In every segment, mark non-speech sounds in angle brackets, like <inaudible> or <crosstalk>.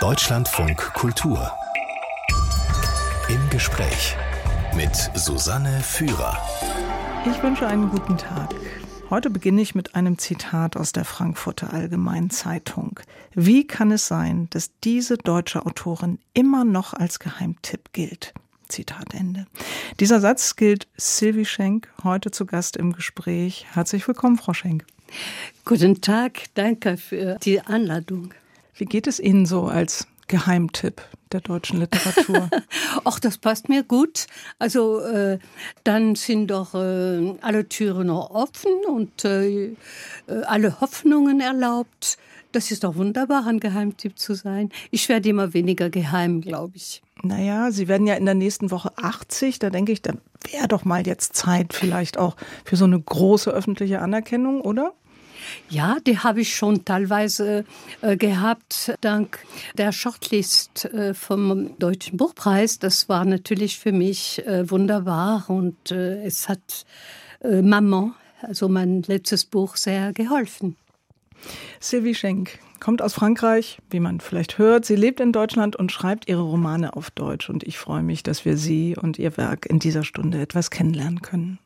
Deutschlandfunk Kultur. Im Gespräch mit Susanne Führer. Ich wünsche einen guten Tag. Heute beginne ich mit einem Zitat aus der Frankfurter Allgemeinen Zeitung. Wie kann es sein, dass diese deutsche Autorin immer noch als Geheimtipp gilt? Zitat Ende. Dieser Satz gilt Sylvie Schenk, heute zu Gast im Gespräch. Herzlich willkommen, Frau Schenk. Guten Tag, danke für die Einladung. Wie geht es Ihnen so als Geheimtipp der deutschen Literatur? <laughs> Ach, das passt mir gut. Also äh, dann sind doch äh, alle Türen noch offen und äh, äh, alle Hoffnungen erlaubt. Das ist doch wunderbar, ein Geheimtipp zu sein. Ich werde immer weniger geheim, glaube ich. Naja, Sie werden ja in der nächsten Woche 80. Da denke ich, da wäre doch mal jetzt Zeit vielleicht auch für so eine große öffentliche Anerkennung, oder? Ja, die habe ich schon teilweise äh, gehabt, dank der Shortlist äh, vom Deutschen Buchpreis. Das war natürlich für mich äh, wunderbar und äh, es hat äh, Maman, also mein letztes Buch, sehr geholfen. Sylvie Schenk kommt aus Frankreich, wie man vielleicht hört. Sie lebt in Deutschland und schreibt ihre Romane auf Deutsch. Und ich freue mich, dass wir sie und ihr Werk in dieser Stunde etwas kennenlernen können.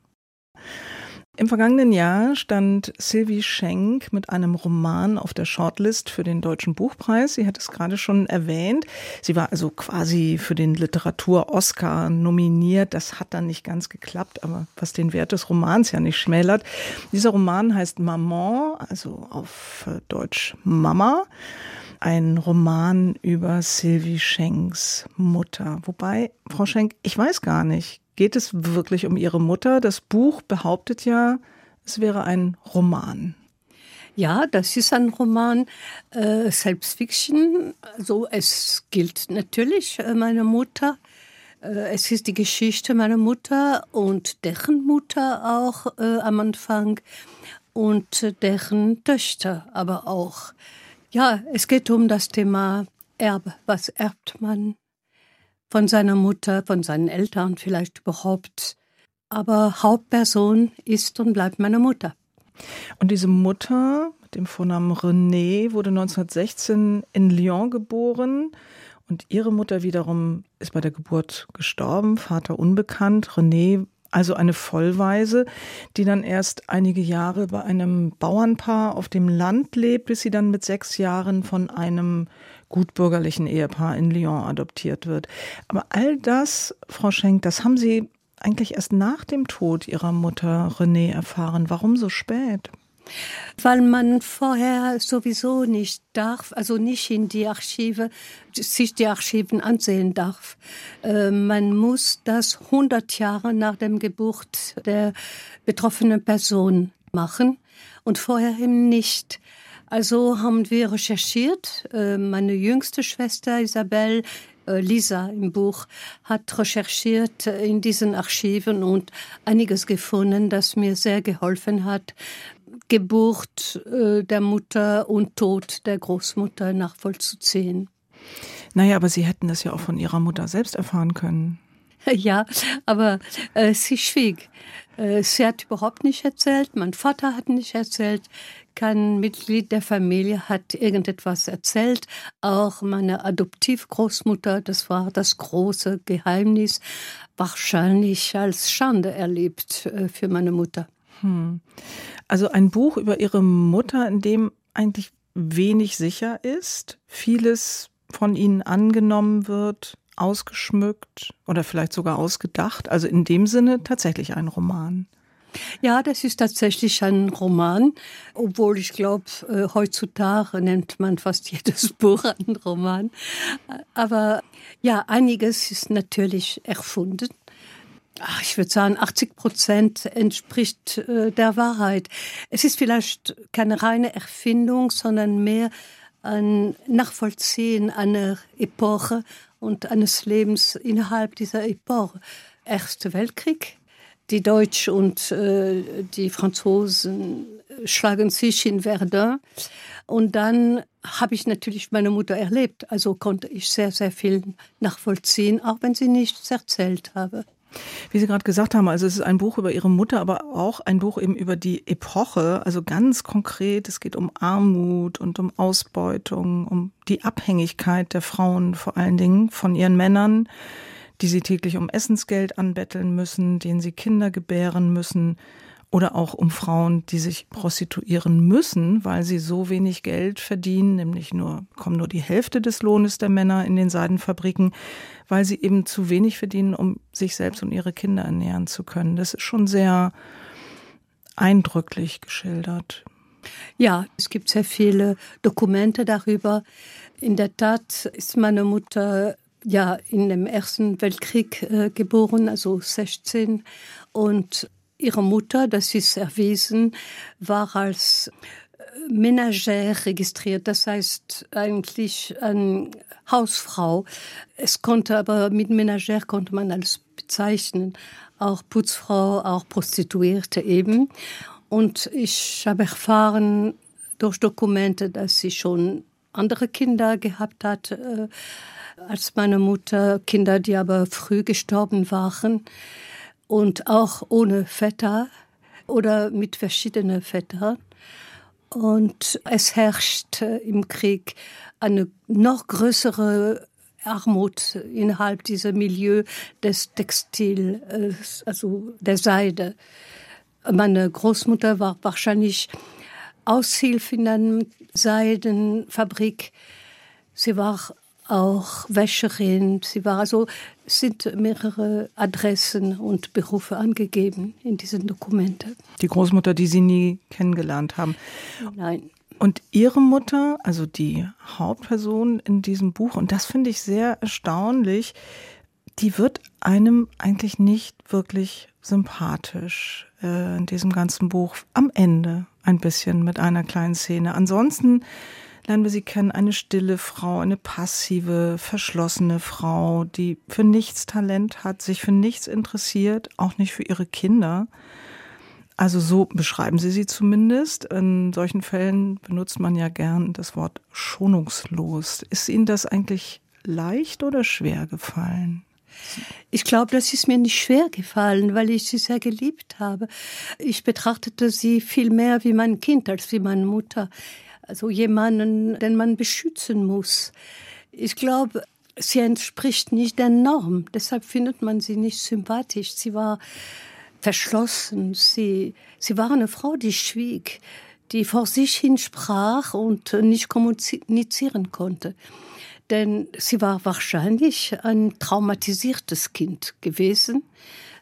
Im vergangenen Jahr stand Sylvie Schenk mit einem Roman auf der Shortlist für den Deutschen Buchpreis. Sie hat es gerade schon erwähnt. Sie war also quasi für den Literatur-Oscar nominiert. Das hat dann nicht ganz geklappt, aber was den Wert des Romans ja nicht schmälert. Dieser Roman heißt Maman, also auf Deutsch Mama ein Roman über Sylvie Schenks Mutter. Wobei, Frau Schenk, ich weiß gar nicht, geht es wirklich um ihre Mutter. Das Buch behauptet ja, es wäre ein Roman. Ja, das ist ein Roman, äh, Selbstfiction. Also es gilt natürlich äh, meine Mutter. Äh, es ist die Geschichte meiner Mutter und deren Mutter auch äh, am Anfang und deren Töchter aber auch. Ja, es geht um das Thema Erbe. Was erbt man? Von seiner Mutter, von seinen Eltern vielleicht überhaupt. Aber Hauptperson ist und bleibt meine Mutter. Und diese Mutter mit dem Vornamen René wurde 1916 in Lyon geboren. Und ihre Mutter wiederum ist bei der Geburt gestorben, Vater unbekannt. René also eine Vollweise, die dann erst einige Jahre bei einem Bauernpaar auf dem Land lebt, bis sie dann mit sechs Jahren von einem gutbürgerlichen Ehepaar in Lyon adoptiert wird. Aber all das, Frau Schenk, das haben Sie eigentlich erst nach dem Tod Ihrer Mutter René erfahren. Warum so spät? Weil man vorher sowieso nicht darf, also nicht in die Archive, sich die Archiven ansehen darf. Äh, man muss das 100 Jahre nach dem Geburt der betroffenen Person machen und vorher eben nicht. Also haben wir recherchiert. Äh, meine jüngste Schwester Isabel, äh, Lisa im Buch, hat recherchiert in diesen Archiven und einiges gefunden, das mir sehr geholfen hat, Geburt äh, der Mutter und Tod der Großmutter nachvollzuziehen. Naja, aber Sie hätten das ja auch von Ihrer Mutter selbst erfahren können. <laughs> Ja, aber äh, sie schwieg. Äh, sie hat überhaupt nicht erzählt, mein Vater hat nicht erzählt, kein Mitglied der Familie hat irgendetwas erzählt. Auch meine Adoptivgroßmutter, das war das große Geheimnis, wahrscheinlich als Schande erlebt äh, für meine Mutter. Hm. Also ein Buch über ihre Mutter, in dem eigentlich wenig sicher ist, vieles von ihnen angenommen wird, ausgeschmückt oder vielleicht sogar ausgedacht. Also in dem Sinne tatsächlich ein Roman. Ja, das ist tatsächlich ein Roman, obwohl ich glaube, äh, heutzutage nennt man fast <laughs> jedes Buch einen Roman. Aber ja, einiges ist natürlich erfunden. Ach, ich würde sagen, 80 Prozent entspricht äh, der Wahrheit. Es ist vielleicht keine reine Erfindung, sondern mehr ein Nachvollziehen einer Epoche und eines Lebens innerhalb dieser Epoche. Erster Weltkrieg, die Deutschen und äh, die Franzosen schlagen sich in Verdun. Und dann habe ich natürlich meine Mutter erlebt. Also konnte ich sehr, sehr viel nachvollziehen, auch wenn sie nichts erzählt habe. Wie Sie gerade gesagt haben, also es ist ein Buch über Ihre Mutter, aber auch ein Buch eben über die Epoche. Also ganz konkret, es geht um Armut und um Ausbeutung, um die Abhängigkeit der Frauen vor allen Dingen von ihren Männern, die sie täglich um Essensgeld anbetteln müssen, denen sie Kinder gebären müssen oder auch um Frauen, die sich prostituieren müssen, weil sie so wenig Geld verdienen, nämlich nur, kommen nur die Hälfte des Lohnes der Männer in den Seidenfabriken, weil sie eben zu wenig verdienen, um sich selbst und ihre Kinder ernähren zu können. Das ist schon sehr eindrücklich geschildert. Ja, es gibt sehr viele Dokumente darüber. In der Tat ist meine Mutter ja in dem Ersten Weltkrieg äh, geboren, also 16 und Ihre Mutter, das ist erwiesen, war als äh, Menagère registriert, das heißt eigentlich eine Hausfrau. Es konnte aber mit Menagère konnte man alles bezeichnen, auch Putzfrau, auch Prostituierte eben. Und ich habe erfahren durch Dokumente, dass sie schon andere Kinder gehabt hat äh, als meine Mutter, Kinder, die aber früh gestorben waren und auch ohne Vetter oder mit verschiedenen Vettern. Und es herrscht im Krieg eine noch größere Armut innerhalb dieser Milieu des Textil, äh, also der Seide. Meine Großmutter war wahrscheinlich Aushilfe in einer Seidenfabrik. Sie war auch Wäscherin. Sie war also, es sind mehrere Adressen und Berufe angegeben in diesen Dokumenten. Die Großmutter, die Sie nie kennengelernt haben. Nein. Und Ihre Mutter, also die Hauptperson in diesem Buch, und das finde ich sehr erstaunlich, die wird einem eigentlich nicht wirklich sympathisch äh, in diesem ganzen Buch. Am Ende ein bisschen mit einer kleinen Szene. Ansonsten lernen wir sie kennen, eine stille Frau, eine passive, verschlossene Frau, die für nichts Talent hat, sich für nichts interessiert, auch nicht für ihre Kinder. Also so beschreiben sie sie zumindest. In solchen Fällen benutzt man ja gern das Wort schonungslos. Ist Ihnen das eigentlich leicht oder schwer gefallen? Ich glaube, das ist mir nicht schwer gefallen, weil ich sie sehr geliebt habe. Ich betrachtete sie viel mehr wie mein Kind als wie meine Mutter also jemanden, den man beschützen muss. Ich glaube, sie entspricht nicht der Norm. Deshalb findet man sie nicht sympathisch. Sie war verschlossen. Sie, sie war eine Frau, die schwieg, die vor sich hin sprach und nicht kommunizieren konnte. Denn sie war wahrscheinlich ein traumatisiertes Kind gewesen.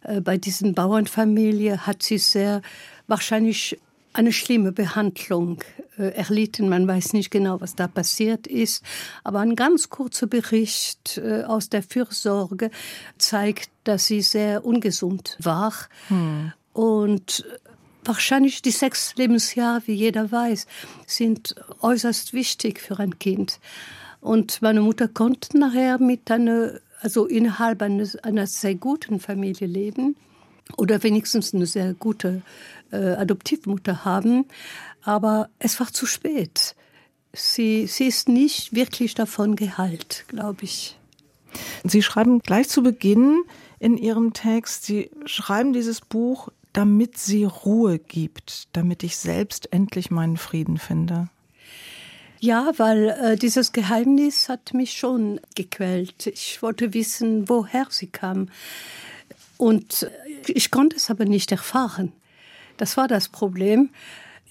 Äh, bei diesen Bauernfamilie hat sie sehr wahrscheinlich eine schlimme Behandlung äh, erlitten. Man weiß nicht genau, was da passiert ist. Aber ein ganz kurzer Bericht äh, aus der Fürsorge zeigt, dass sie sehr ungesund war. Hm. Und wahrscheinlich die sechs Lebensjahre, wie jeder weiß, sind äußerst wichtig für ein Kind. Und meine Mutter konnte nachher mit einer, also innerhalb eines, einer sehr guten Familie leben oder wenigstens eine sehr gute äh, Adoptivmutter haben. Aber es war zu spät. Sie, sie ist nicht wirklich davon geheilt, glaube ich. Sie schreiben gleich zu Beginn in Ihrem Text, Sie schreiben dieses Buch, damit sie Ruhe gibt, damit ich selbst endlich meinen Frieden finde. Ja, weil äh, dieses Geheimnis hat mich schon gequält. Ich wollte wissen, woher sie kam. Und ich konnte es aber nicht erfahren. Das war das Problem.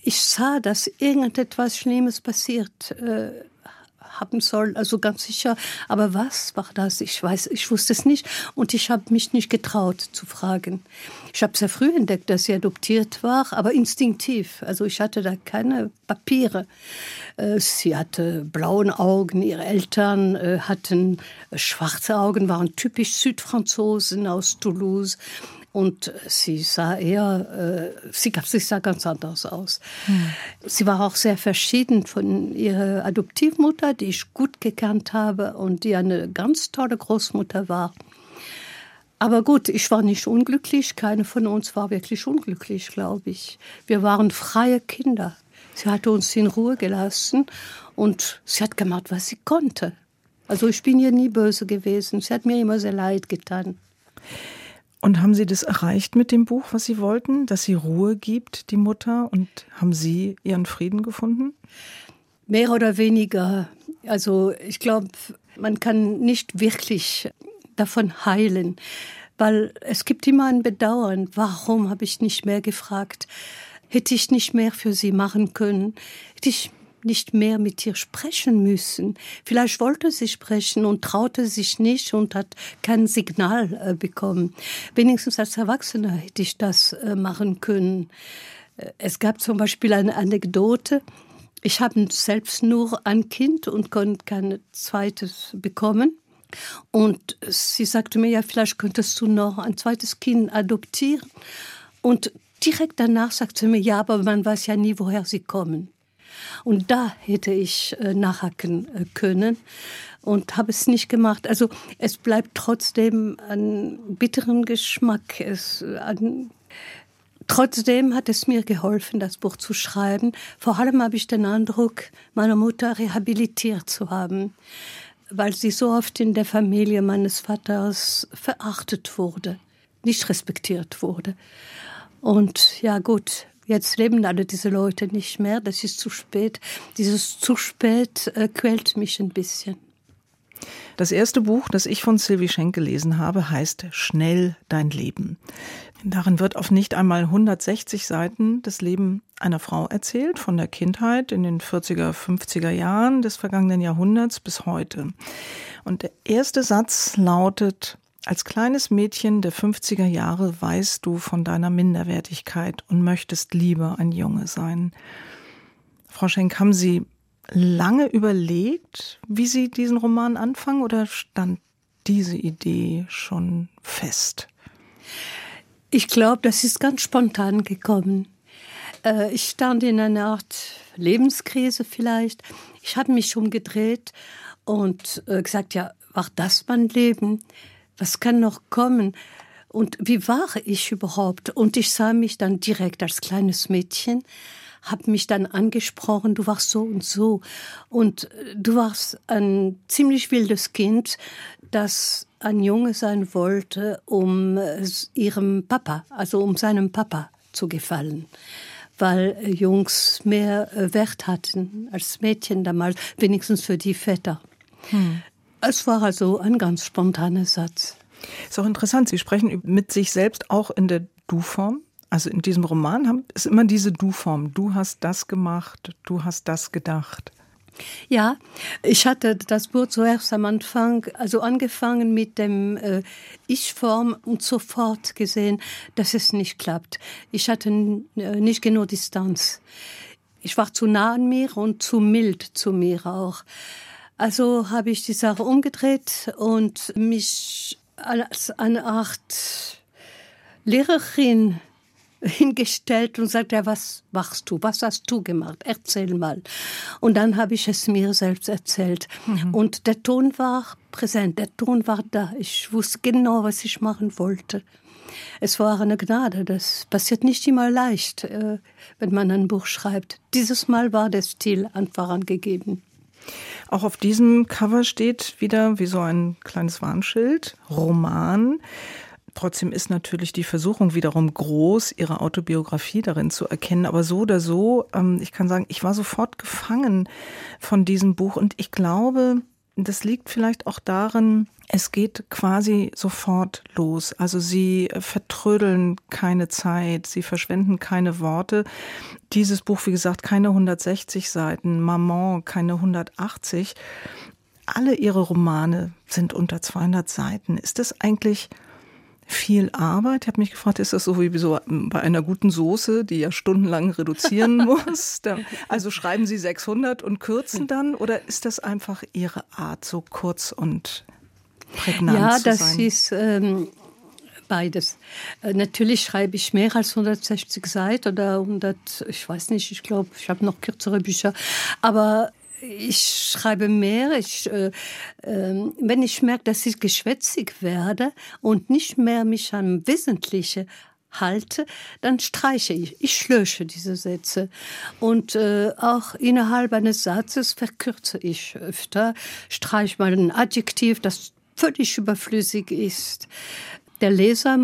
Ich sah, dass irgendetwas Schlimmes passiert äh, haben soll, also ganz sicher. Aber was war das? Ich weiß, ich wusste es nicht und ich habe mich nicht getraut zu fragen. Ich habe sehr früh entdeckt, dass sie adoptiert war, aber instinktiv. Also ich hatte da keine Papiere. Äh, sie hatte blauen Augen, ihre Eltern äh, hatten schwarze Augen, waren typisch Südfranzosen aus Toulouse und sie sah eher, äh, sie, sie sah ganz anders aus. Hm. Sie war auch sehr verschieden von ihrer Adoptivmutter, die ich gut gekannt habe und die eine ganz tolle Großmutter war. Aber gut, ich war nicht unglücklich. Keine von uns war wirklich unglücklich, glaube ich. Wir waren freie Kinder. Sie hatte uns in Ruhe gelassen und sie hat gemacht, was sie konnte. Also ich bin ihr nie böse gewesen. Sie hat mir immer sehr leid getan. Und haben Sie das erreicht mit dem Buch, was Sie wollten, dass sie Ruhe gibt, die Mutter? Und haben Sie Ihren Frieden gefunden? Mehr oder weniger. Also ich glaube, man kann nicht wirklich davon heilen, weil es gibt immer ein Bedauern. Warum habe ich nicht mehr gefragt? Hätte ich nicht mehr für sie machen können? Hätte ich nicht mehr mit ihr sprechen müssen. Vielleicht wollte sie sprechen und traute sich nicht und hat kein Signal äh, bekommen. Wenigstens als Erwachsener hätte ich das äh, machen können. Äh, es gab zum Beispiel eine Anekdote. Ich habe selbst nur ein Kind und konnte kein zweites bekommen. Und sie sagte mir, ja, vielleicht könntest du noch ein zweites Kind adoptieren. Und direkt danach sagte sie mir, ja, aber man weiß ja nie, woher sie kommen. Und da hätte ich äh, nachhaken äh, können und habe es nicht gemacht. Also es bleibt trotzdem ein bitteren Geschmack. Es, an, trotzdem hat es mir geholfen, das Buch zu schreiben. Vor allem habe ich den Eindruck, meine Mutter rehabilitiert zu haben, weil sie so oft in der Familie meines Vaters verachtet wurde, nicht respektiert wurde. Und ja gut, Jetzt leben alle diese Leute nicht mehr, das ist zu spät. Dieses zu spät äh, quält mich ein bisschen. Das erste Buch, das ich von Sylvie Schenk gelesen habe, heißt Schnell dein Leben. Darin wird auf nicht einmal 160 Seiten das Leben einer Frau erzählt, von der Kindheit in den 40er, 50er Jahren des vergangenen Jahrhunderts bis heute. Und der erste Satz lautet, als kleines Mädchen der 50er Jahre weißt du von deiner Minderwertigkeit und möchtest lieber ein Junge sein. Frau Schenk, haben Sie lange überlegt, wie Sie diesen Roman anfangen oder stand diese Idee schon fest? Ich glaube, das ist ganz spontan gekommen. Äh, ich stand in einer Art Lebenskrise vielleicht. Ich habe mich umgedreht und äh, gesagt, ja, war das mein Leben? Was kann noch kommen? Und wie war ich überhaupt? Und ich sah mich dann direkt als kleines Mädchen, habe mich dann angesprochen, du warst so und so. Und äh, du warst ein ziemlich wildes Kind, das ein Junge sein wollte, um äh, ihrem Papa, also um seinem Papa zu gefallen weil äh, Jungs mehr Wert hatten als Mädchen damals, wenigstens für die Väter. Hm. Es war also ein ganz spontaner Satz. Ist auch interessant. Sie sprechen mit sich selbst auch in der Du-Form. Also in diesem Roman ist immer diese Du-Form. Du hast das gemacht, du hast das gedacht. Ja, ich hatte das Buch zuerst am Anfang, also angefangen mit dem äh, Ich-Form und sofort gesehen, dass es nicht klappt. Ich hatte äh, nicht genug Distanz. Ich war zu nah an mir und zu mild zu mir auch. Also habe ich die Sache umgedreht und mich als eine Art Lehrerin hingestellt und sagt, ja, was machst du? Was hast du gemacht? Erzähl mal. Und dann habe ich es mir selbst erzählt. Mhm. Und der Ton war präsent, der Ton war da. Ich wusste genau, was ich machen wollte. Es war eine Gnade. Das passiert nicht immer leicht, äh, wenn man ein Buch schreibt. Dieses Mal war der Stil einfach angegeben. Auch auf diesem Cover steht wieder wie so ein kleines Warnschild, Roman. Trotzdem ist natürlich die Versuchung wiederum groß, ihre Autobiografie darin zu erkennen. Aber so oder so, ähm, ich kann sagen, ich war sofort gefangen von diesem Buch und ich glaube, das liegt vielleicht auch darin, es geht quasi sofort los. Also sie vertrödeln keine Zeit, sie verschwenden keine Worte. Dieses Buch, wie gesagt, keine 160 Seiten, Maman keine 180. Alle ihre Romane sind unter 200 Seiten. Ist das eigentlich viel Arbeit. Ich habe mich gefragt, ist das so wie so bei einer guten Soße, die ja stundenlang reduzieren <laughs> muss? also schreiben Sie 600 und kürzen dann oder ist das einfach Ihre Art, so kurz und prägnant ja, zu sein? Ja, das ist ähm, beides. Äh, natürlich schreibe ich mehr als 160 Seiten oder 100, ich weiß nicht, ich glaube, ich habe noch kürzere Bücher. Aber ich schreibe mehr. Ich, äh, äh, wenn ich merke, dass ich geschwätzig werde und nicht mehr mich am Wesentlichen halte, dann streiche ich. Ich lösche diese Sätze. Und äh, auch innerhalb eines Satzes verkürze ich öfter, streiche mal ein Adjektiv, das völlig überflüssig ist. Der Leser,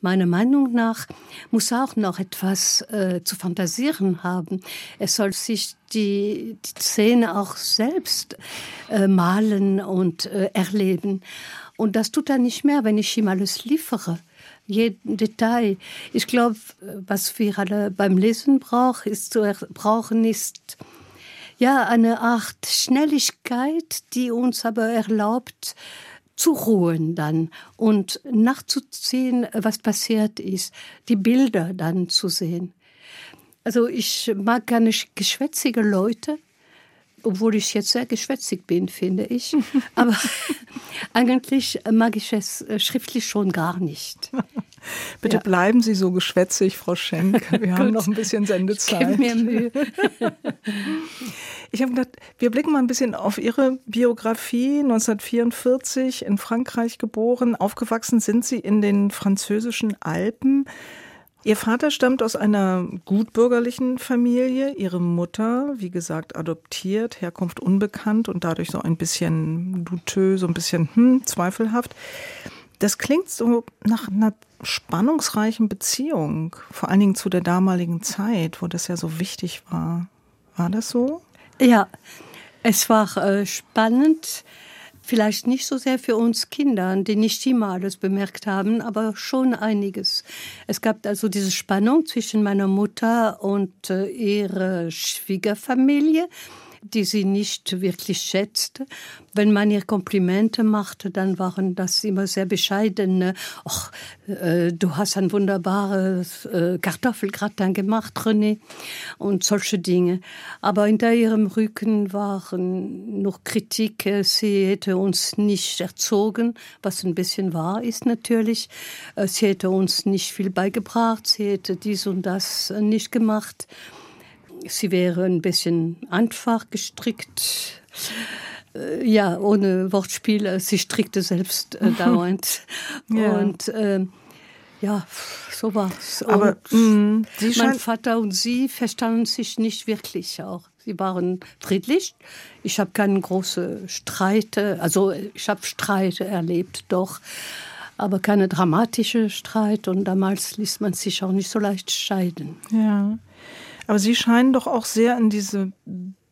meiner Meinung nach, muss auch noch etwas äh, zu fantasieren haben. Er soll sich die, die Szene auch selbst äh, malen und äh, erleben. Und das tut er nicht mehr, wenn ich ihm alles liefere. Jeden Detail. Ich glaube, was wir alle beim Lesen brauchen, ist zu brauchen, ist ja eine Art Schnelligkeit, die uns aber erlaubt, zu ruhen dann und nachzuziehen, was passiert ist, die Bilder dann zu sehen. Also ich mag nicht geschwätzige Leute, obwohl ich jetzt sehr geschwätzig bin, finde ich. <laughs> Aber eigentlich mag ich es äh, schriftlich schon gar nicht. <laughs> Bitte ja. bleiben Sie so geschwätzig, Frau Schenk. <laughs> Wir haben noch ein bisschen Sendezeit. Ich mir Mühe. Ich habe gedacht, wir blicken mal ein bisschen auf Ihre Biografie. 1944 in Frankreich geboren. Aufgewachsen sind Sie in den französischen Alpen. Ihr Vater stammt aus einer gutbürgerlichen Familie, ihre Mutter, wie gesagt, adoptiert, Herkunft unbekannt und dadurch so ein bisschen douteux, so ein bisschen hm, zweifelhaft. Das klingt so nach einer spannungsreichen Beziehung, vor allen Dingen zu der damaligen Zeit, wo das ja so wichtig war. War das so? Ja, es war äh, spannend. Vielleicht nicht so sehr für uns Kinder, die nicht immer alles bemerkt haben, aber schon einiges. Es gab also diese Spannung zwischen meiner Mutter und äh, ihrer Schwiegerfamilie die sie nicht wirklich schätzte. Wenn man ihr Komplimente machte, dann waren das immer sehr bescheidene. Ach, äh, du hast ein wunderbares äh, Kartoffelgratin gemacht, René, und solche Dinge. Aber hinter ihrem Rücken waren noch Kritik. Sie hätte uns nicht erzogen, was ein bisschen wahr ist natürlich. Äh, sie hätte uns nicht viel beigebracht. Sie hätte dies und das nicht gemacht sie wäre ein bisschen einfach gestrickt. Äh, ja, ohne Wortspiel. Sie strickte selbst äh, <laughs> dauernd. ja. Und äh, ja, so war's. Aber mh, mm, mein Vater und sie verstanden sich nicht wirklich auch. Sie waren friedlich. Ich habe keine große Streite, also ich habe Streite erlebt, doch, aber keine dramatische Streit. Und damals ließ man sich auch nicht so leicht scheiden. Ja. Aber Sie scheinen doch auch sehr in diese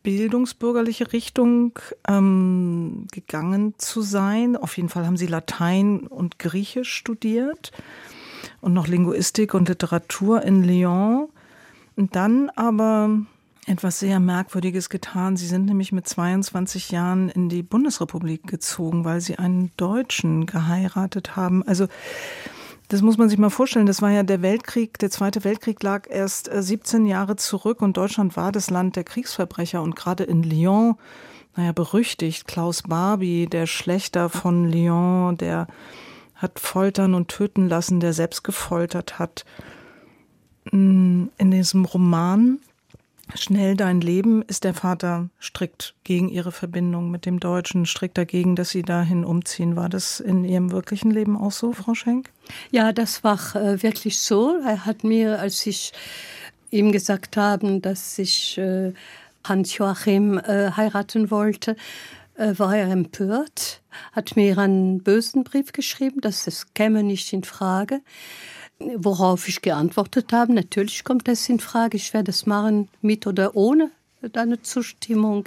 bildungsbürgerliche Richtung ähm, gegangen zu sein. Auf jeden Fall haben Sie Latein und Griechisch studiert und noch Linguistik und Literatur in Lyon. Und dann aber etwas sehr Merkwürdiges getan. Sie sind nämlich mit 22 Jahren in die Bundesrepublik gezogen, weil Sie einen Deutschen geheiratet haben. Also das muss man sich mal vorstellen. Das war ja der Weltkrieg, der Zweite Weltkrieg lag erst 17 äh, Jahre zurück und Deutschland war das Land der Kriegsverbrecher und gerade in Lyon, naja, berüchtigt, Klaus Barbie, der Schlechter von Lyon, der hat foltern und töten lassen, der selbst gefoltert hat. Mm, in diesem Roman Schnell dein Leben ist der Vater strikt gegen ihre Verbindung mit dem Deutschen, strikt dagegen, dass sie dahin umziehen. War das in ihrem wirklichen Leben auch so, Frau Schenk? Ja, das war äh, wirklich so. Er hat mir, als ich ihm gesagt habe, dass ich äh, Hans Joachim äh, heiraten wollte, äh, war er empört, hat mir einen bösen Brief geschrieben, dass es käme nicht in Frage worauf ich geantwortet habe, natürlich kommt das in Frage, ich werde es machen mit oder ohne deine Zustimmung.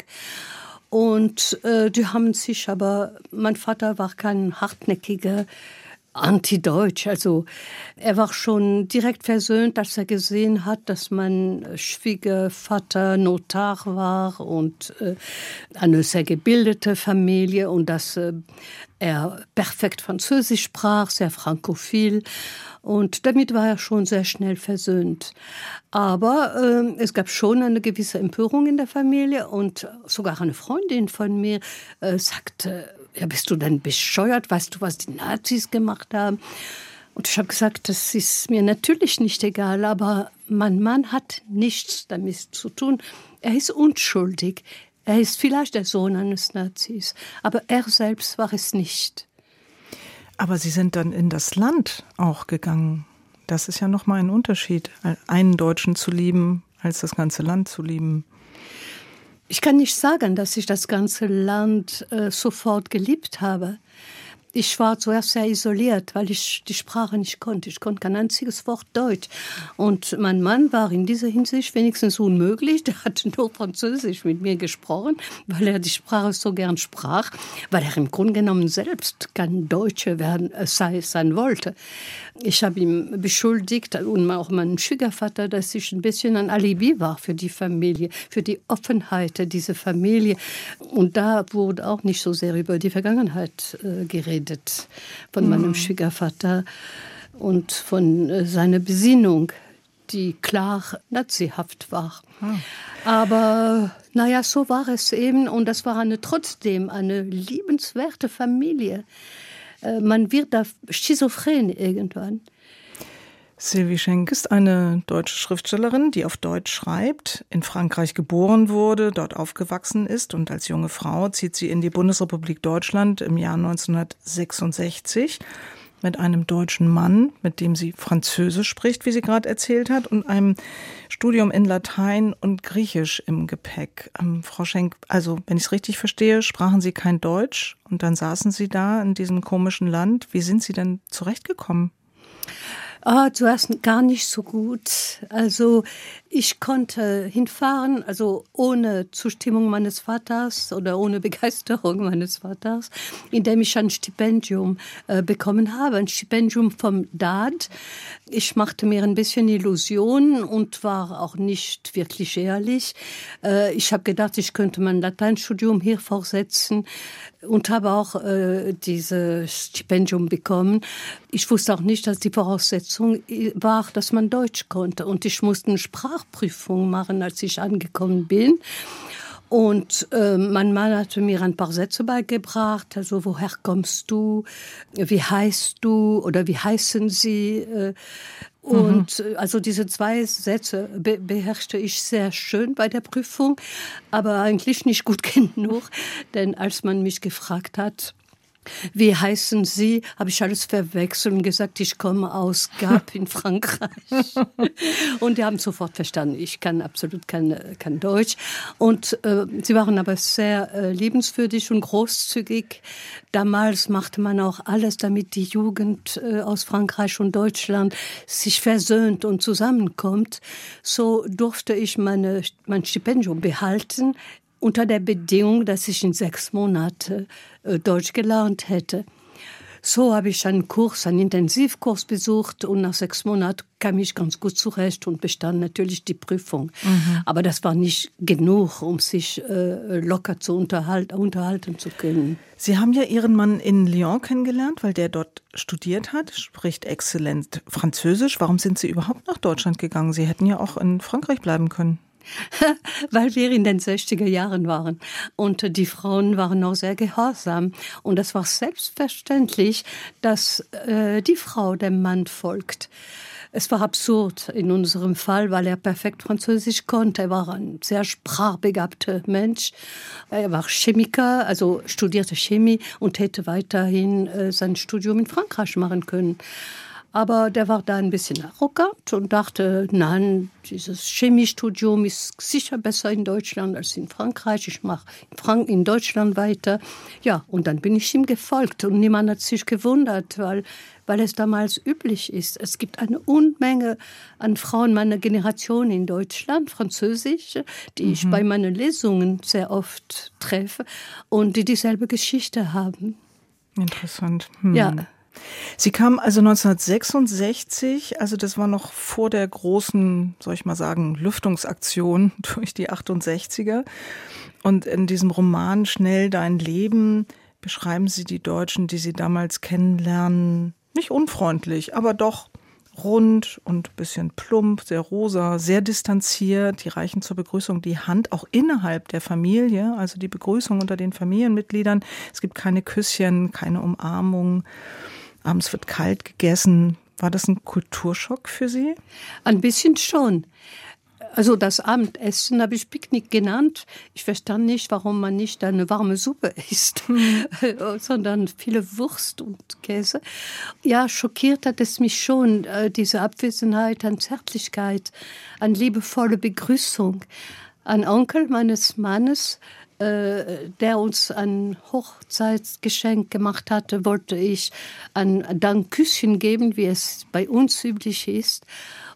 Und äh, die haben sich aber, mein Vater war kein hartnäckiger Anti-Deutsch. Also er war schon direkt versöhnt, als er gesehen hat, dass mein Schwiegervater Notar war und äh, eine sehr gebildete Familie und dass äh, er perfekt Französisch sprach, sehr frankophil. Und damit war er schon sehr schnell versöhnt. Aber äh, es gab schon eine gewisse Empörung in der Familie und sogar eine Freundin von mir äh, sagte, ja, bist du denn bescheuert? Weißt du, was die Nazis gemacht haben? Und ich habe gesagt, das ist mir natürlich nicht egal, aber mein Mann hat nichts damit zu tun. Er ist unschuldig. Er ist vielleicht der Sohn eines Nazis, aber er selbst war es nicht. Aber Sie sind dann in das Land auch gegangen. Das ist ja noch mal ein Unterschied, einen Deutschen zu lieben, als das ganze Land zu lieben. Ich kann nicht sagen, dass ich das ganze Land äh, sofort geliebt habe. Ich war zuerst sehr isoliert, weil ich die Sprache nicht konnte. Ich konnte kein einziges Wort Deutsch. Und mein Mann war in dieser Hinsicht wenigstens unmöglich. Der hat nur Französisch mit mir gesprochen, weil er die Sprache so gern sprach, weil er im Grunde genommen selbst kein Deutscher werden äh, sei, sein wollte. Ich habe ihm beschuldigt und auch meinen Schwiegervater, dass ich ein bisschen ein Alibi war für die Familie, für die Offenheit dieser Familie. Und da wurde auch nicht so sehr über die Vergangenheit äh, geredet von mhm. meinem Schwiegervater und von äh, seiner Besinnung, die klar nazihaft war. Mhm. Aber naja, so war es eben und das war eine, trotzdem eine liebenswerte Familie. Äh, man wird da schizophren irgendwann. Sylvie Schenk ist eine deutsche Schriftstellerin, die auf Deutsch schreibt, in Frankreich geboren wurde, dort aufgewachsen ist und als junge Frau zieht sie in die Bundesrepublik Deutschland im Jahr 1966 mit einem deutschen Mann, mit dem sie Französisch spricht, wie sie gerade erzählt hat, und einem Studium in Latein und Griechisch im Gepäck. Ähm, Frau Schenk, also wenn ich es richtig verstehe, sprachen Sie kein Deutsch und dann saßen Sie da in diesem komischen Land. Wie sind Sie denn zurechtgekommen? Ah, zuerst gar nicht so gut. Also ich konnte hinfahren, also ohne Zustimmung meines Vaters oder ohne Begeisterung <laughs> meines Vaters, indem ich ein Stipendium äh, bekommen habe, ein Stipendium vom DAD. Ich machte mir ein bisschen Illusionen und war auch nicht wirklich ehrlich. Äh, ich habe gedacht, ich könnte mein Lateinstudium hier fortsetzen und habe auch äh, dieses Stipendium bekommen. Ich wusste auch nicht, dass die Voraussetzung war, dass man Deutsch konnte. Und ich musste eine Sprachprüfung machen, als ich angekommen bin. Und äh, mein Mann hatte mir ein paar Sätze beigebracht, also woher kommst du, wie heißt du oder wie heißen sie. Äh, und mhm. also diese zwei Sätze be beherrschte ich sehr schön bei der Prüfung, aber eigentlich nicht gut <laughs> genug, denn als man mich gefragt hat, wie heißen Sie? Habe ich alles verwechselt und gesagt, ich komme aus Gap in Frankreich. <laughs> und die haben sofort verstanden, ich kann absolut kein, kein Deutsch. Und äh, sie waren aber sehr äh, liebenswürdig und großzügig. Damals machte man auch alles, damit die Jugend äh, aus Frankreich und Deutschland sich versöhnt und zusammenkommt. So durfte ich meine, mein Stipendium behalten unter der Bedingung, dass ich in sechs Monate äh, Deutsch gelernt hätte. So habe ich einen Kurs, einen Intensivkurs besucht und nach sechs Monaten kam ich ganz gut zurecht und bestand natürlich die Prüfung. Mhm. Aber das war nicht genug, um sich äh, locker zu unterhalten, unterhalten zu können. Sie haben ja Ihren Mann in Lyon kennengelernt, weil der dort studiert hat, spricht exzellent Französisch. Warum sind Sie überhaupt nach Deutschland gegangen? Sie hätten ja auch in Frankreich bleiben können. <laughs> weil wir in den 60er Jahren waren. Und die Frauen waren noch sehr gehorsam. Und es war selbstverständlich, dass äh, die Frau dem Mann folgt. Es war absurd in unserem Fall, weil er perfekt Französisch konnte. Er war ein sehr sprachbegabter Mensch. Er war Chemiker, also studierte Chemie und hätte weiterhin äh, sein Studium in Frankreich machen können. Aber der war da ein bisschen arrogant und dachte, nein, dieses Chemiestudium ist sicher besser in Deutschland als in Frankreich. Ich mache in Deutschland weiter. Ja, und dann bin ich ihm gefolgt und niemand hat sich gewundert, weil, weil es damals üblich ist. Es gibt eine Unmenge an Frauen meiner Generation in Deutschland, Französisch, die mhm. ich bei meinen Lesungen sehr oft treffe und die dieselbe Geschichte haben. Interessant. Hm. Ja. Sie kam also 1966, also das war noch vor der großen, soll ich mal sagen, Lüftungsaktion <laughs> durch die 68er. Und in diesem Roman Schnell dein Leben beschreiben Sie die Deutschen, die Sie damals kennenlernen, nicht unfreundlich, aber doch rund und bisschen plump, sehr rosa, sehr distanziert. Die reichen zur Begrüßung die Hand auch innerhalb der Familie, also die Begrüßung unter den Familienmitgliedern. Es gibt keine Küsschen, keine Umarmung abends wird kalt gegessen. War das ein Kulturschock für Sie? Ein bisschen schon. Also das Abendessen habe ich Picknick genannt. Ich verstand nicht, warum man nicht eine warme Suppe <laughs> isst, <laughs> sondern viele Wurst und Käse. Ja, schockiert hat es mich schon, äh, diese Abwesenheit an Zärtlichkeit, an liebevolle Begrüßung. Ein Onkel meines Mannes der uns ein Hochzeitsgeschenk gemacht hatte, wollte ich ein Dankküsschen geben, wie es bei uns üblich ist.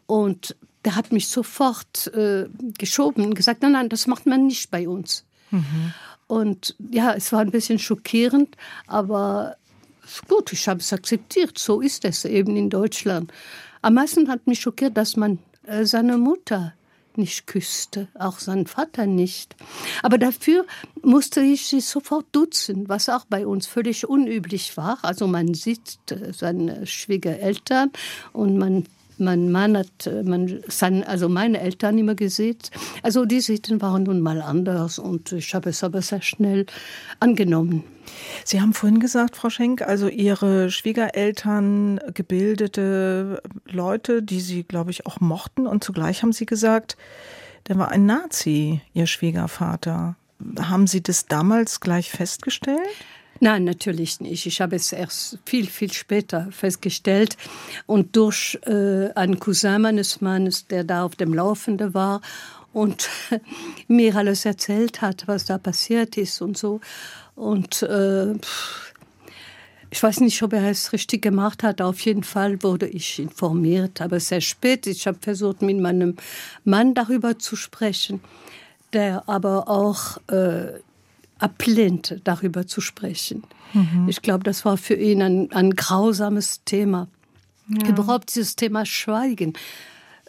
Und der hat mich sofort äh, geschoben und gesagt, nein, nein, das macht man nicht bei uns. Mhm. Und ja, es war ein bisschen schockierend, aber gut, ich habe es akzeptiert. So ist es eben in Deutschland. Am meisten hat mich schockiert, dass man äh, seine Mutter nicht küsste, auch sein Vater nicht. Aber dafür musste ich sie sofort duzen, was auch bei uns völlig unüblich war. Also man sieht äh, seine Schwiegereltern und man mein Mann hat äh, man, sein, also meine Eltern immer gesehen. Also die Sitten waren nun mal anders und ich habe es aber sehr schnell angenommen. Sie haben vorhin gesagt, Frau Schenk, also Ihre Schwiegereltern, gebildete Leute, die Sie, glaube ich, auch mochten. Und zugleich haben Sie gesagt, der war ein Nazi, Ihr Schwiegervater. Haben Sie das damals gleich festgestellt? Nein, natürlich nicht. Ich habe es erst viel, viel später festgestellt und durch äh, einen Cousin meines Mannes, der da auf dem Laufenden war und <laughs> mir alles erzählt hat, was da passiert ist und so. Und äh, ich weiß nicht, ob er es richtig gemacht hat. Auf jeden Fall wurde ich informiert, aber sehr spät. Ich habe versucht, mit meinem Mann darüber zu sprechen, der aber auch äh, ablehnt, darüber zu sprechen. Mhm. Ich glaube, das war für ihn ein, ein grausames Thema. Ja. Überhaupt dieses Thema Schweigen.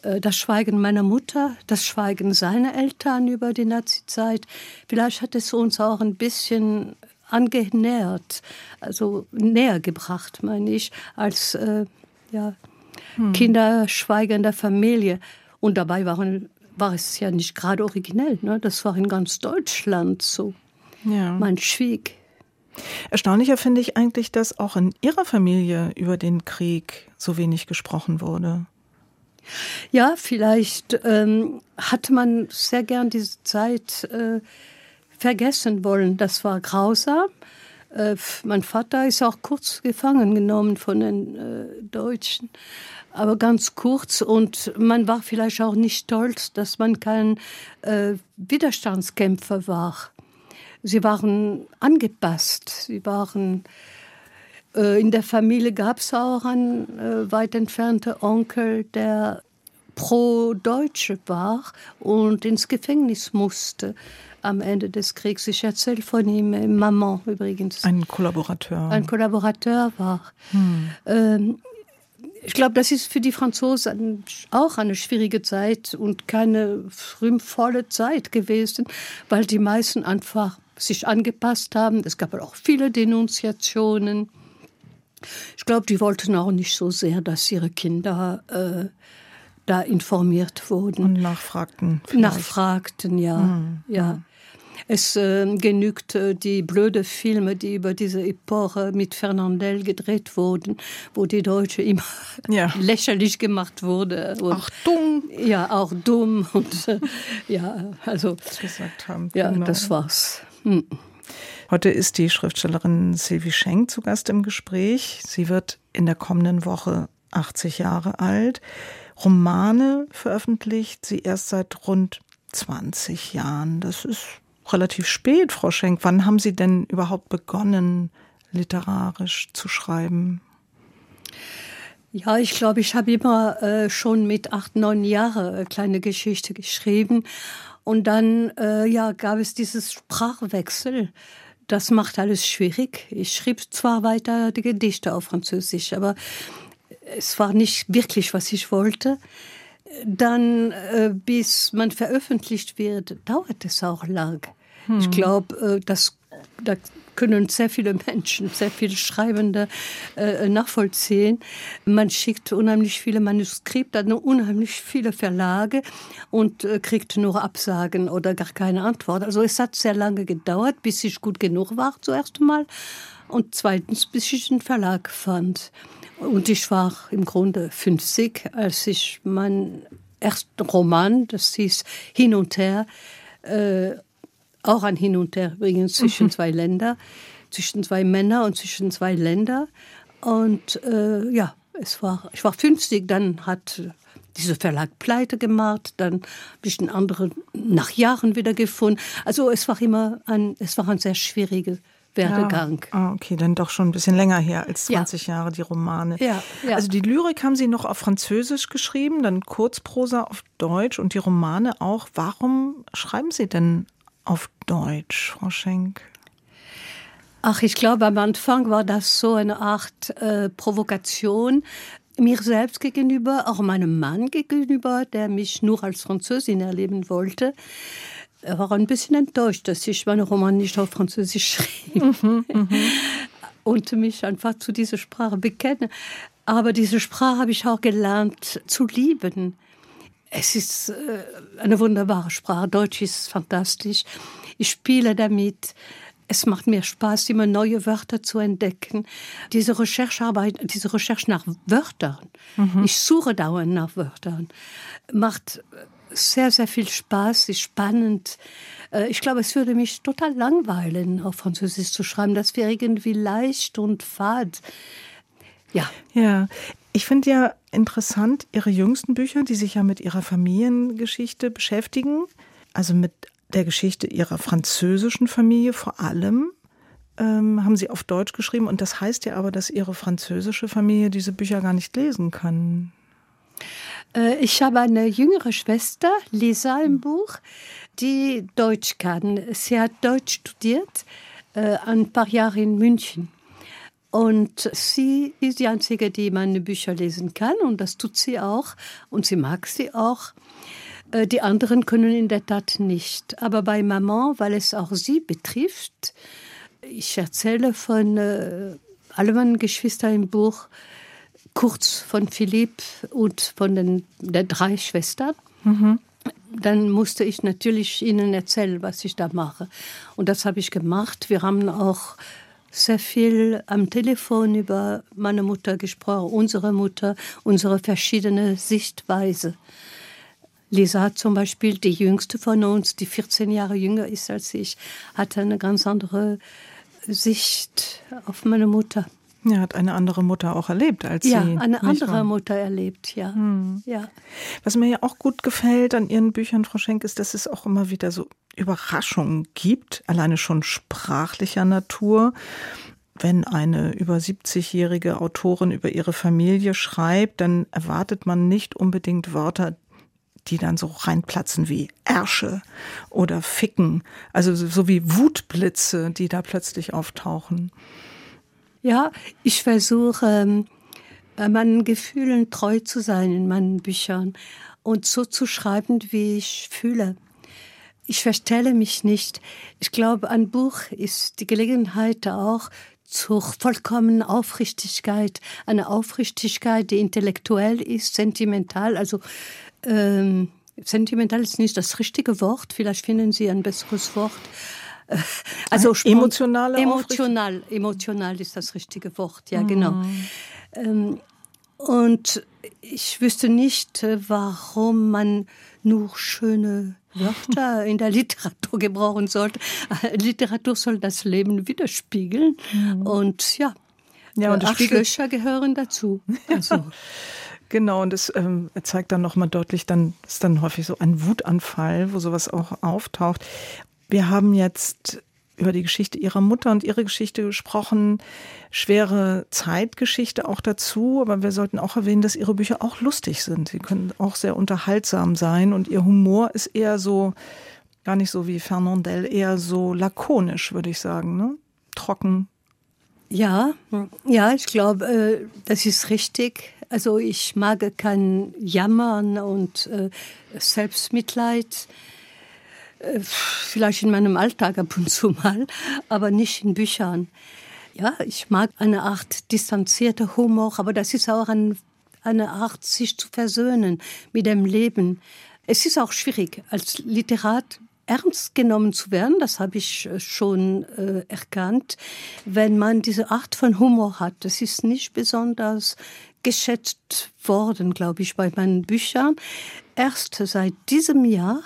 Äh, das Schweigen meiner Mutter, das Schweigen seiner Eltern über die Nazizeit. Vielleicht hat es uns auch ein bisschen angenähert, also näher gebracht, meine ich, als äh, ja, hm. Kinder schweigender Familie. Und dabei waren, war es ja nicht gerade originell. Ne? Das war in ganz Deutschland so. Ja. Man schwieg. Erstaunlicher finde ich eigentlich, dass auch in Ihrer Familie über den Krieg so wenig gesprochen wurde. Ja, vielleicht ähm, hatte man sehr gern diese Zeit äh, vergessen wollen. Das war grausam. Äh, mein Vater ist auch kurz gefangen genommen von den äh, Deutschen, aber ganz kurz. Und man war vielleicht auch nicht stolz, dass man kein äh, Widerstandskämpfer war. Sie waren angepasst. Sie waren äh, in der Familie gab es auch einen äh, weit entfernten Onkel, der pro-Deutsche war und ins Gefängnis musste am Ende des Kriegs. Ich erzähle von ihm, äh, Maman übrigens. Ein Kollaborateur. Ein Kollaborateur war. Hm. Ähm, ich glaube, das ist für die Franzosen auch eine schwierige Zeit und keine frühvolle Zeit gewesen, weil die meisten einfach sich angepasst haben. Es gab auch viele Denunziationen. Ich glaube, die wollten auch nicht so sehr, dass ihre Kinder äh, da informiert wurden. Und nachfragten. Vielleicht. Nachfragten, ja. Mhm. ja. Es äh, genügt äh, die blöde Filme, die über diese Epoche mit Fernandel gedreht wurden, wo die Deutsche immer ja. <laughs> lächerlich gemacht wurde. Und, auch dumm. Ja, auch dumm. Und äh, ja, also. Gesagt haben. Ja, genau. das war's. Hm. Heute ist die Schriftstellerin Sylvie Schenk zu Gast im Gespräch. Sie wird in der kommenden Woche 80 Jahre alt. Romane veröffentlicht sie erst seit rund 20 Jahren. Das ist relativ spät, Frau Schenk. Wann haben Sie denn überhaupt begonnen, literarisch zu schreiben? Ja, ich glaube, ich habe immer äh, schon mit acht, neun Jahren äh, kleine Geschichte geschrieben. Und dann äh, ja, gab es dieses Sprachwechsel. Das macht alles schwierig. Ich schrieb zwar weiter die Gedichte auf Französisch, aber es war nicht wirklich, was ich wollte. Dann, äh, bis man veröffentlicht wird, dauert es auch lang. Hm. Ich glaube, äh, das, da können sehr viele Menschen, sehr viele Schreibende äh, nachvollziehen. Man schickt unheimlich viele Manuskripte an unheimlich viele Verlage und äh, kriegt nur Absagen oder gar keine Antwort. Also es hat sehr lange gedauert, bis ich gut genug war zuerst einmal und zweitens, bis ich einen Verlag fand. Und ich war im Grunde 50, als ich meinen ersten Roman, das hieß Hin und Her, äh, auch ein Hin und Her übrigens zwischen mhm. zwei Ländern, zwischen zwei Männern und zwischen zwei Ländern. Und äh, ja, es war, ich war 50, dann hat dieser Verlag pleite gemacht, dann habe ich einen anderen nach Jahren wieder gefunden. Also es war immer ein, es war ein sehr schwieriger Werdegang. Ja. Ah, okay, dann doch schon ein bisschen länger her als 20 ja. Jahre die Romane. Ja, ja. Also die Lyrik haben Sie noch auf Französisch geschrieben, dann Kurzprosa auf Deutsch und die Romane auch. Warum schreiben Sie denn auf Deutsch, Frau Schenk? Ach, ich glaube, am Anfang war das so eine Art äh, Provokation mir selbst gegenüber, auch meinem Mann gegenüber, der mich nur als Französin erleben wollte. Er war ein bisschen enttäuscht, dass ich meine Roman nicht auf Französisch <laughs> schrieb mhm, mhm. und mich einfach zu dieser Sprache bekenne. Aber diese Sprache habe ich auch gelernt zu lieben. Es ist äh, eine wunderbare Sprache. Deutsch ist fantastisch. Ich spiele damit. Es macht mir Spaß, immer neue Wörter zu entdecken. Diese Recherchearbeit, diese Recherche nach Wörtern, mhm. ich suche dauernd nach Wörtern, macht sehr, sehr viel Spaß, ist spannend. Äh, ich glaube, es würde mich total langweilen, auf Französisch zu schreiben. Das wäre irgendwie leicht und fad. Ja. Ja. Ich finde ja interessant Ihre jüngsten Bücher, die sich ja mit Ihrer Familiengeschichte beschäftigen, also mit der Geschichte Ihrer französischen Familie vor allem, ähm, haben Sie auf Deutsch geschrieben. Und das heißt ja aber, dass Ihre französische Familie diese Bücher gar nicht lesen kann. Äh, ich habe eine jüngere Schwester, Lisa, im Buch, die Deutsch kann. Sie hat Deutsch studiert, äh, ein paar Jahre in München. Und sie ist die Einzige, die meine Bücher lesen kann. Und das tut sie auch. Und sie mag sie auch. Äh, die anderen können in der Tat nicht. Aber bei Maman, weil es auch sie betrifft, ich erzähle von äh, Geschwistern im Buch, kurz von Philipp und von den der drei Schwestern. Mhm. Dann musste ich natürlich ihnen erzählen, was ich da mache. Und das habe ich gemacht. Wir haben auch sehr viel am Telefon über meine Mutter gesprochen, unsere Mutter, unsere verschiedene Sichtweise. Lisa zum Beispiel, die jüngste von uns, die 14 Jahre jünger ist als ich, hatte eine ganz andere Sicht auf meine Mutter. Ja, hat eine andere Mutter auch erlebt als ja, Sie. Ja, eine andere wahr? Mutter erlebt, ja. Hm. ja. Was mir ja auch gut gefällt an Ihren Büchern, Frau Schenk, ist, dass es auch immer wieder so Überraschungen gibt, alleine schon sprachlicher Natur. Wenn eine über 70-jährige Autorin über ihre Familie schreibt, dann erwartet man nicht unbedingt Wörter, die dann so reinplatzen wie Ärsche oder Ficken, also so wie Wutblitze, die da plötzlich auftauchen. Ja, ich versuche, ähm, äh, meinen Gefühlen treu zu sein in meinen Büchern und so zu schreiben, wie ich fühle. Ich verstelle mich nicht. Ich glaube, ein Buch ist die Gelegenheit auch zur vollkommenen Aufrichtigkeit, eine Aufrichtigkeit, die intellektuell ist, sentimental. Also ähm, sentimental ist nicht das richtige Wort. Vielleicht finden Sie ein besseres Wort. Also emotionale emotional, emotional ist das richtige Wort, ja, genau. mhm. genau. und ich wüsste nicht, äh, warum man nur schöne Wörter <laughs> in der Literatur gebrauchen sollte. Literatur soll das Leben widerspiegeln. Mhm. Und ja, ja und Arschlöcher gehören dazu. <laughs> Also. Genau, und es ähm, zeigt dann nochmal deutlich, dann ist dann häufig so ein Wutanfall, wo sowas auch auftaucht. Wir haben jetzt über die Geschichte ihrer Mutter und ihre Geschichte gesprochen, schwere Zeitgeschichte auch dazu, aber wir sollten auch erwähnen, dass ihre Bücher auch lustig sind. Sie können auch sehr unterhaltsam sein und ihr Humor ist eher so, gar nicht so wie Fernandel, eher so lakonisch, würde ich sagen, ne? trocken. Ja, ja, ich glaube, äh, das ist richtig. Also ich mag kein Jammern und äh, Selbstmitleid. Äh, vielleicht in meinem Alltag ab und zu mal, aber nicht in Büchern. Ja, ich mag eine Art distanzierter Humor, aber das ist auch ein, eine Art, sich zu versöhnen mit dem Leben. Es ist auch schwierig, als Literat ernst genommen zu werden, das habe ich äh, schon äh, erkannt, wenn man diese Art von Humor hat. Das ist nicht besonders geschätzt worden, glaube ich, bei meinen Büchern. Erst seit diesem Jahr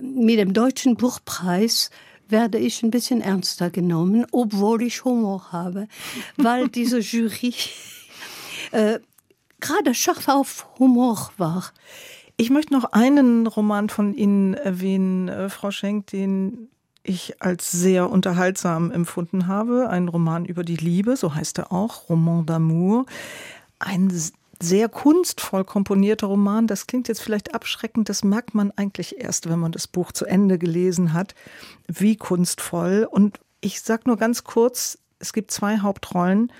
mit dem Deutschen Buchpreis werde ich ein bisschen ernster genommen, obwohl ich Humor habe, weil <laughs> diese Jury äh, gerade scharf auf Humor war. Ich möchte noch einen Roman von Ihnen erwähnen, äh, Frau Schenk, den ich als sehr unterhaltsam empfunden habe. Ein Roman über die Liebe, so heißt er auch, Roman d'amour. Ein sehr kunstvoll komponierter Roman. Das klingt jetzt vielleicht abschreckend, das merkt man eigentlich erst, wenn man das Buch zu Ende gelesen hat, wie kunstvoll. Und ich sage nur ganz kurz, es gibt zwei Hauptrollen.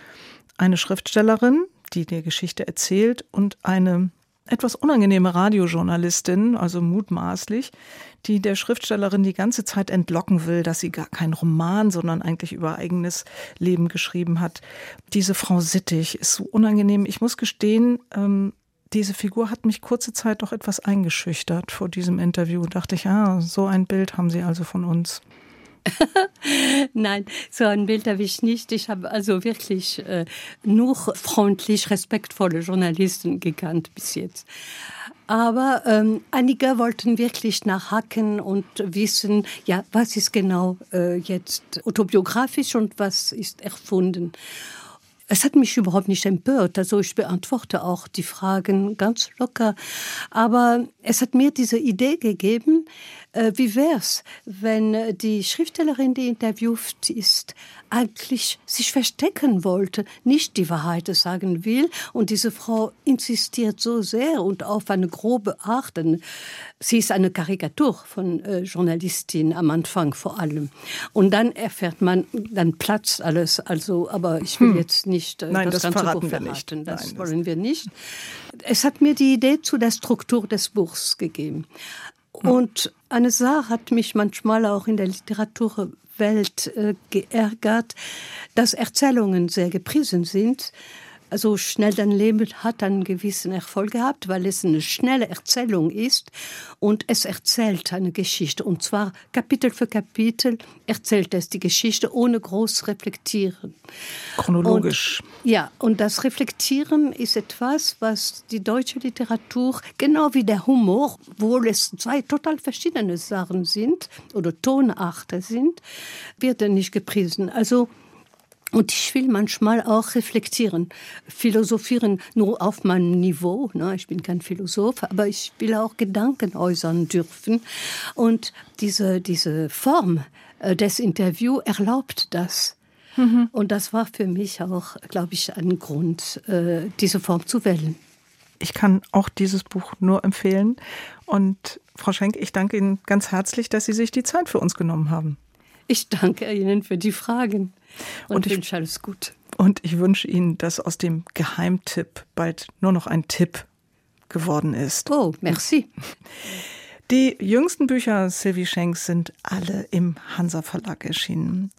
Eine Schriftstellerin, die die Geschichte erzählt, und eine etwas unangenehme Radiojournalistin, also mutmaßlich, die der Schriftstellerin die ganze Zeit entlocken will, dass sie gar keinen Roman, sondern eigentlich über eigenes Leben geschrieben hat. Diese Frau Sittig ist so unangenehm. Ich muss gestehen, ähm, diese Figur hat mich kurze Zeit doch etwas eingeschüchtert vor diesem Interview. Dachte ich, ah, so ein Bild haben Sie also von uns. <laughs> Nein, so ein Bild habe ich nicht. Ich habe also wirklich äh, nur freundlich, respektvolle Journalisten gekannt bis jetzt. Aber ähm, einige wollten wirklich nachhaken und wissen, ja, was ist genau äh, jetzt autobiografisch und was ist erfunden. Es hat mich überhaupt nicht empört, also ich beantworte auch die Fragen ganz locker. Aber es hat mir diese Idee gegeben, wie wär's, wenn die Schriftstellerin, die interviewt ist, eigentlich sich verstecken wollte, nicht die Wahrheit sagen will. Und diese Frau insistiert so sehr und auf eine grobe Art. Denn sie ist eine Karikatur von äh, Journalistin am Anfang vor allem. Und dann erfährt man, dann platzt alles. Also, aber ich will hm. jetzt nicht äh, Nein, das, das ganze Buch verraten. Wir nicht. Das Nein, wollen das wir nicht. Es hat mir die Idee zu der Struktur des Buchs gegeben. Und eine Sache hat mich manchmal auch in der Literatur Welt äh, geärgert, dass Erzählungen sehr gepriesen sind. Also schnell dein Leben hat einen gewissen Erfolg gehabt, weil es eine schnelle Erzählung ist und es erzählt eine Geschichte. Und zwar Kapitel für Kapitel erzählt es die Geschichte ohne groß reflektieren. Chronologisch. Und, ja, und das Reflektieren ist etwas, was die deutsche Literatur, genau wie der Humor, obwohl es zwei total verschiedene Sachen sind oder Tonarten sind, wird nicht gepriesen. Also und ich will manchmal auch reflektieren, philosophieren nur auf meinem Niveau. Ne? Ich bin kein Philosoph, aber ich will auch Gedanken äußern dürfen. Und diese, diese Form äh, des Interviews erlaubt das. Mhm. Und das war für mich auch, glaube ich, ein Grund, äh, diese Form zu wählen. Ich kann auch dieses Buch nur empfehlen. Und Frau Schenk, ich danke Ihnen ganz herzlich, dass Sie sich die Zeit für uns genommen haben. Ich danke Ihnen für die Fragen und, und ich wünsche alles gut. Und ich wünsche Ihnen, dass aus dem Geheimtipp bald nur noch ein Tipp geworden ist. Oh, merci. Die jüngsten Bücher Sylvie Schenks sind alle im Hansa Verlag erschienen.